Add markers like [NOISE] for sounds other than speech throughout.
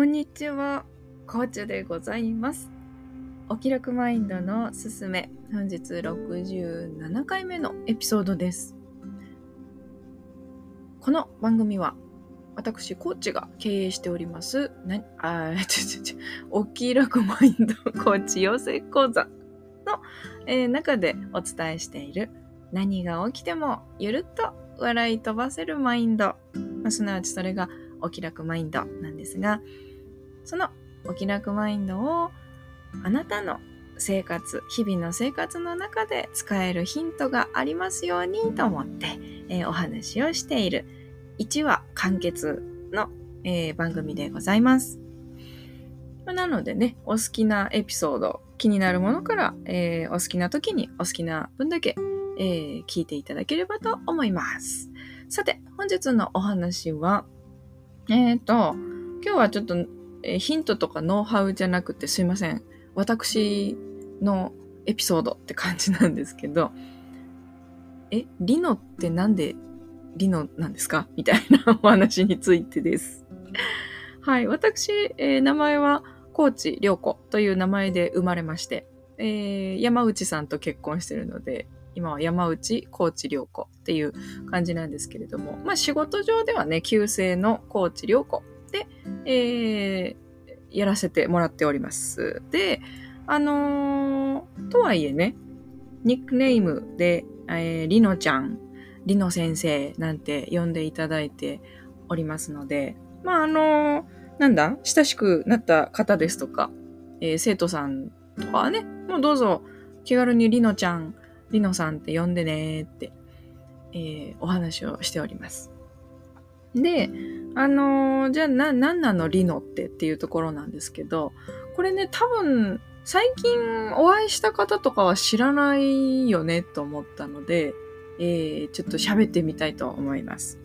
こんにちは、コーチでございます。お気楽マインドのすすめ、本日67回目のエピソードです。この番組は、私、コーチが経営しております、な、あ、ちょちょちょ、お気楽マインドコーチ養成講座の、えー中でお伝えしている、何が起きてもゆるっと笑い飛ばせるマインド、まあすなわちそれがお気楽マインドなんですが、そのお気楽マインドをあなたの生活、日々の生活の中で使えるヒントがありますようにと思って、えーお話をしている1話完結の、えー番組でございます。なのでね、お好きなエピソード、気になるものから、えーお好きな時にお好きな分だけ、えー聞いていただければと思います。さて、本日のお話は、えっ、と、今日はちょっと、えーヒントとかノウハウじゃなくてすいません。私のエピソードって感じなんですけど、え、リノってなんでリノなんですか？みたいなお話についてです。はい、私、えー名前は高知涼子という名前で生まれまして、えー山内さんと結婚してるので、今は山内高知涼子っていう感じなんですけれども、まあ仕事上ではね、旧姓の高知涼子、えーやらせてもらっております。で、あのーとはいえね、ニックネームで、えー、りのちゃん、りの先生なんて呼んでいただいておりますので、まああのーなんだ、親しくなった方ですとか、えー生徒さんとかはね、もうどうぞ気軽にりのちゃん、りのさんって呼んでねって、えーお話をしております。で、あのーじゃあな、なんなのリノってっていうところなんですけど、これね、多分、最近お会いした方とかは知らないよねと思ったので、えーちょっと喋ってみたいと思います。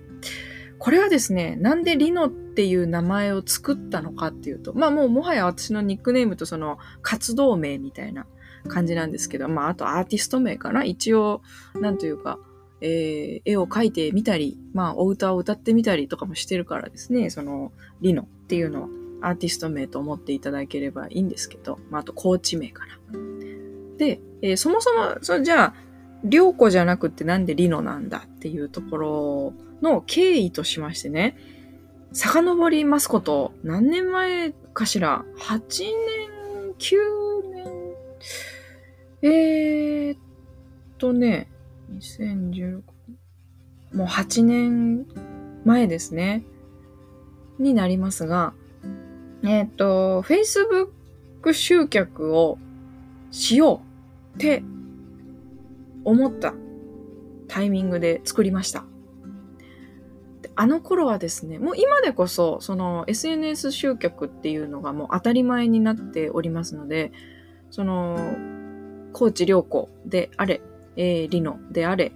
これはですね、なんでリノっていう名前を作ったのかっていうと、まあもうもはや私のニックネームとその活動名みたいな感じなんですけど、まああとアーティスト名かな一応、なんというか、えー絵を描いてみたり、まあお歌を歌ってみたりとかもしてるからですね、そのリノっていうのはアーティスト名と思っていただければいいんですけど、まああとコーチ名かな。で、えーそもそも、そじゃあ、りょうこじゃなくてなんでリノなんだっていうところの経緯としましてね、遡りますこと、何年前かしら ?8 年、9年、えーっとね、2016もう8年前ですね。になりますが、えーっと、Facebook 集客をしようって思ったタイミングで作りました。あの頃はですね、もう今でこそ、その SNS 集客っていうのがもう当たり前になっておりますので、その、高知良子であれ、えー、リノであれ、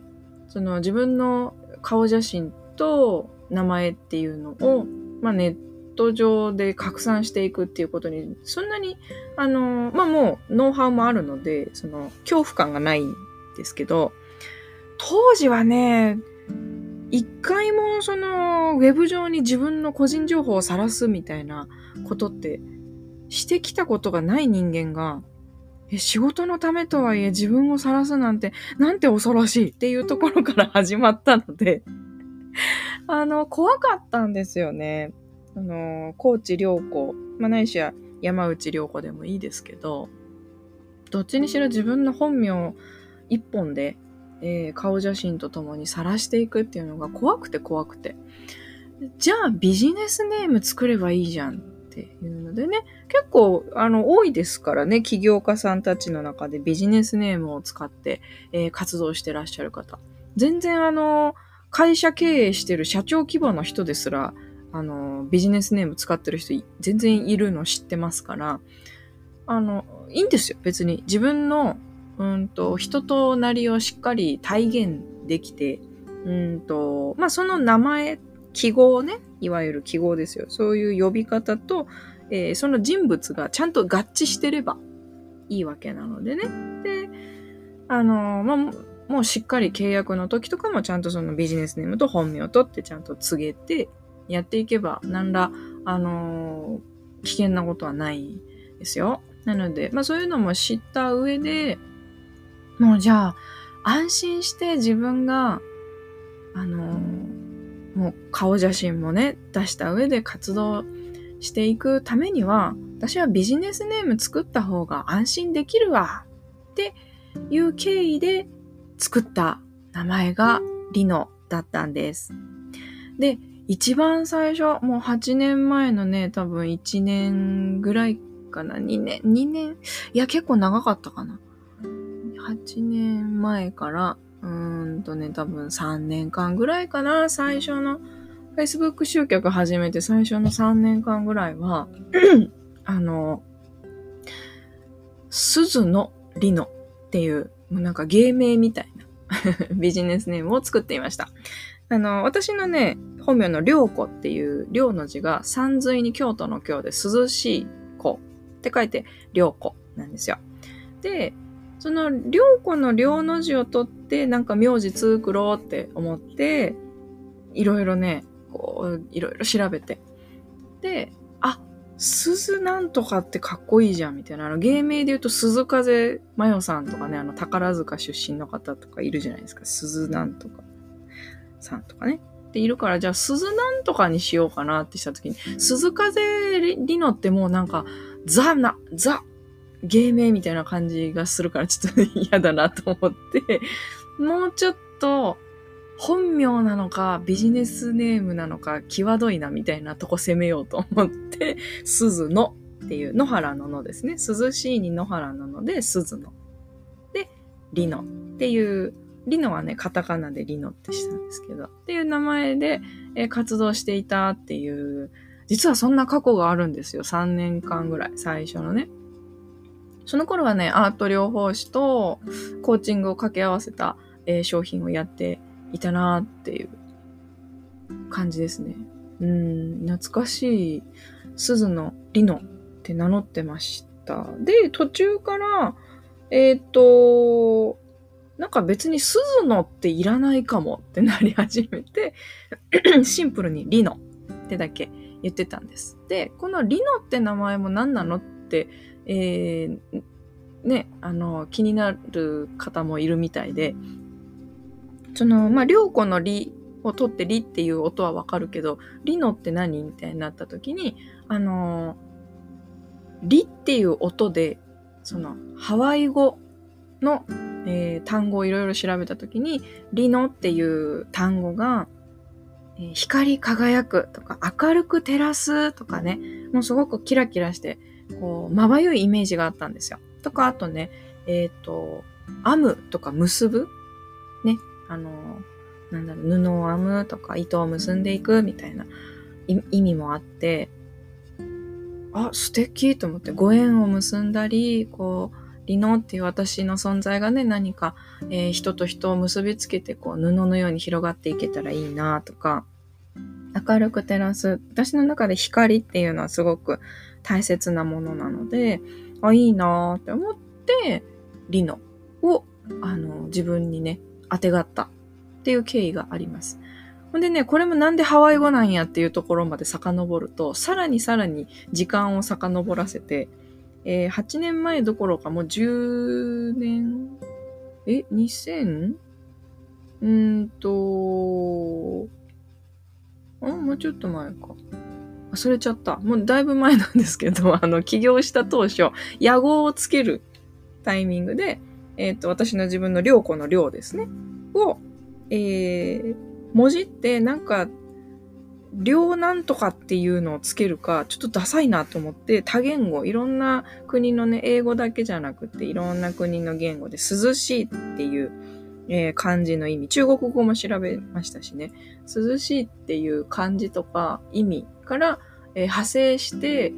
その自分の顔写真と名前っていうのを、まあ、ネット上で拡散していくっていうことに、そんなに、あの、まあ、もうノウハウもあるので、その恐怖感がないんですけど、当時はね、一回もそのウェブ上に自分の個人情報を晒すみたいなことってしてきたことがない人間が、え仕事のためとはいえ自分を晒すなんて、なんて恐ろしいっていうところから始まったので、[LAUGHS] あの、怖かったんですよね。あの、高知良子、まあ、ないしは山内良子でもいいですけど、どっちにしろ自分の本名一本で、えー顔写真とともに晒していくっていうのが怖くて怖くて。じゃあビジネスネーム作ればいいじゃんっていうのでね、結構あの多いですからね、起業家さんたちの中でビジネスネームを使って、えー活動してらっしゃる方。全然あの、会社経営してる社長規模の人ですら、あの、ビジネスネーム使ってる人全然いるの知ってますから、あの、いいんですよ、別に。自分の、うんと、人となりをしっかり体現できて、うんと、まあ、その名前、記号ね、いわゆる記号ですよ。そういう呼び方と、えーその人物がちゃんと合致してればいいわけなのでね。で、あの、まあ、もうしっかり契約の時とかもちゃんとそのビジネスネームと本名とってちゃんと告げてやっていけば、何ら、あのー危険なことはないですよ。なので、まあそういうのも知った上で、もうじゃあ、安心して自分が、あのもう顔写真もね、出した上で活動していくためには、私はビジネスネーム作った方が安心できるわっていう経緯で作った名前がリノだったんです。で、一番最初、もう8年前のね、多分1年ぐらいかな、2年、2年、いや結構長かったかな。8年前から、うーんとね、多分3年間ぐらいかな、最初の Facebook 集客始めて最初の3年間ぐらいは、[COUGHS] あの、鈴のリノっていう、もうなんか芸名みたいな [LAUGHS] ビジネスネームを作っていました。あの、私のね、本名の良子っていう、良の字が山水に京都の京で涼しい子って書いて良子なんですよ。で、その良子の良の字を取ってなんか名字作ろうって思って、いろいろね、こう、いろいろ調べて。で、あ、鈴なんとかってかっこいいじゃんみたいな。あの、芸名で言うと鈴風真代さんとかね、あの、宝塚出身の方とかいるじゃないですか。鈴なんとかさんとかね。でいるから、じゃあ鈴なんとかにしようかなってした時に、鈴風リノってもうなんか、ザな、ザ、芸名みたいな感じがするからちょっと嫌だなと思って、[LAUGHS] もうちょっと、本名なのか、ビジネスネームなのか、際どいなみたいなとこ攻めようと思って、鈴のっていう、野原ののですね。涼しいに野原なので、鈴の。で、リノっていう、リノはね、カタカナでリノってしたんですけど、っていう名前で、え活動していたっていう、実はそんな過去があるんですよ。3年間ぐらい、最初のね。その頃はね、アート療法士とコーチングを掛け合わせた、えー、商品をやっていたなっていう感じですね。うん、懐かしい鈴のリノって名乗ってました。で、途中から、えっ、ー、と、なんか別に鈴のっていらないかもってなり始めて、[CLEARS THROAT] シンプルにリノってだけ言ってたんです。で、このリノって名前も何なのって、えー、ね、あの、気になる方もいるみたいで、その、まあ、良子のリを取ってリっていう音はわかるけど、リノって何みたいになった時に、あのリっていう音で、その、ハワイ語の、えー、単語をいろいろ調べた時に、リノっていう単語が、え、光り輝くとか、明るく照らすとかね、もうすごくキラキラして、こう、まばゆいイメージがあったんですよ。とか、あとね、えっ、ー、と、編むとか結ぶ？ね、あの、なんだろう、布を編むとか、糸を結んでいくみたいな意味もあって、あ、素敵と思って、ご縁を結んだり、こう、リノっていう私の存在がね、何か、えー、人と人を結びつけて、こう、布のように広がっていけたらいいなとか、明るく照らす。私の中で光っていうのはすごく大切なものなので、あ、いいなって思って、リノを、あの、自分にね、当てがったっていう経緯があります。ほんでね、これもなんでハワイ語なんやっていうところまで遡ると、さらにさらに時間を遡らせて、えー、8年前どころかもう10年、え、2000? うんと、あ、もうちょっと前か。忘れちゃった。もうだいぶ前なんですけど、[LAUGHS] あの、起業した当初、野号をつけるタイミングで、えっ、ー、と、私の自分の良子の量ですね。を、えー、文字ってなんか、量なんとかっていうのをつけるか、ちょっとダサいなと思って、多言語、いろんな国のね、英語だけじゃなくて、いろんな国の言語で涼しいっていう、えー、漢字の意味、中国語も調べましたしね、涼しいっていう漢字とか意味から、えー、派生して、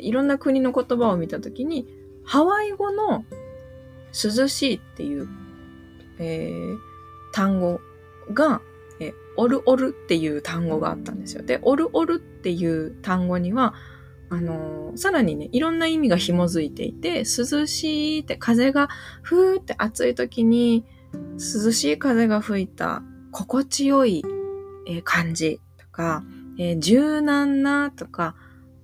いろんな国の言葉を見たときに、ハワイ語の涼しいっていう、えー、単語が、えオルオルっていう単語があったんですよ。で、オルオルっていう単語には、あのー、さらにね、いろんな意味が紐づいていて、涼しいって風がふーって暑い時に、涼しい風が吹いた心地よい、感じとか、えー、柔軟なとか、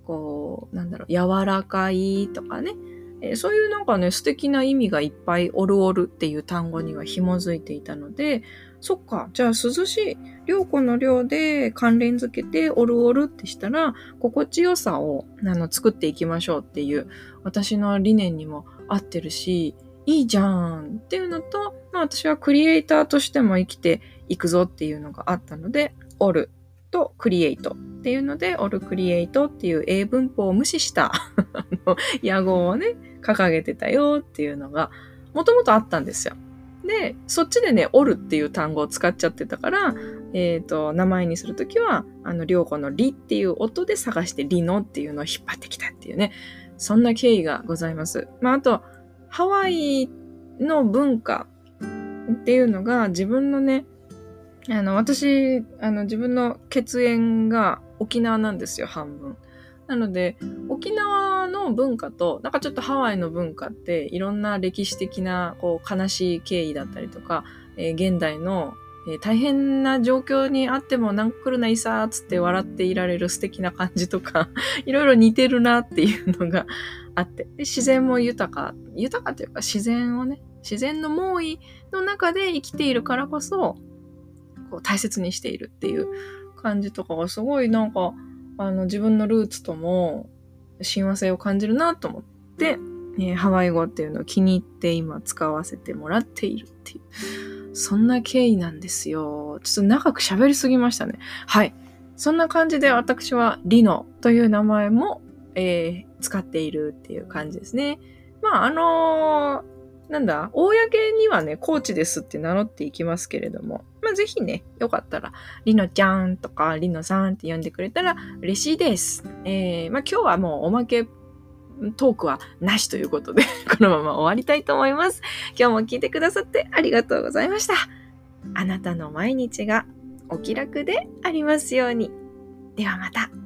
こう、なんだろう、柔らかいとかね、えー、そういうなんかね、素敵な意味がいっぱいおるおるっていう単語には紐づいていたので、そっか、じゃあ涼しい、良子の量で関連づけておるおるってしたら、心地よさをあの作っていきましょうっていう私の理念にも合ってるし、いいじゃんっていうのと、まあ私はクリエイターとしても生きていくぞっていうのがあったので、おるとクリエイトっていうので、オルクリエイトっていう英文法を無視した [LAUGHS] あの野号をね、掲げてたよっていうのが、もともとあったんですよ。で、そっちでね、おるっていう単語を使っちゃってたから、えっ、ー、と、名前にするときは、あの、両子のリっていう音で探してリノっていうのを引っ張ってきたっていうね、そんな経緯がございます。まあ、あと、ハワイの文化っていうのが自分のね、あの、私、あの、自分の血縁が沖縄なんですよ、半分。なので、沖縄の文化と、なんかちょっとハワイの文化って、いろんな歴史的な、こう、悲しい経緯だったりとか、えー、現代の、えー、大変な状況にあっても、なん来るないさーつって笑っていられる素敵な感じとか、[LAUGHS] いろいろ似てるなっていうのがあってで、自然も豊か、豊かというか自然をね、自然の猛威の中で生きているからこそ、こう大切にしているっていう感じとかがすごいなんか、あの自分のルーツとも親和性を感じるなと思って、えー、ハワイ語っていうのを気に入って今使わせてもらっているっていう、そんな経緯なんですよ。ちょっと長く喋りすぎましたね。はい。そんな感じで私はリノという名前も、えー、使っているっていう感じですね。まあ、あのーなんだ、公にはね、コーチですって名乗っていきますけれども、まあ、ぜひね、よかったら、りのちゃんとか、りのさんって呼んでくれたら嬉しいです。えー、まあ、今日はもうおまけトークはなしということで [LAUGHS] このまま終わりたいと思います。今日も聞いてくださってありがとうございました。あなたの毎日がお気楽でありますように。ではまた。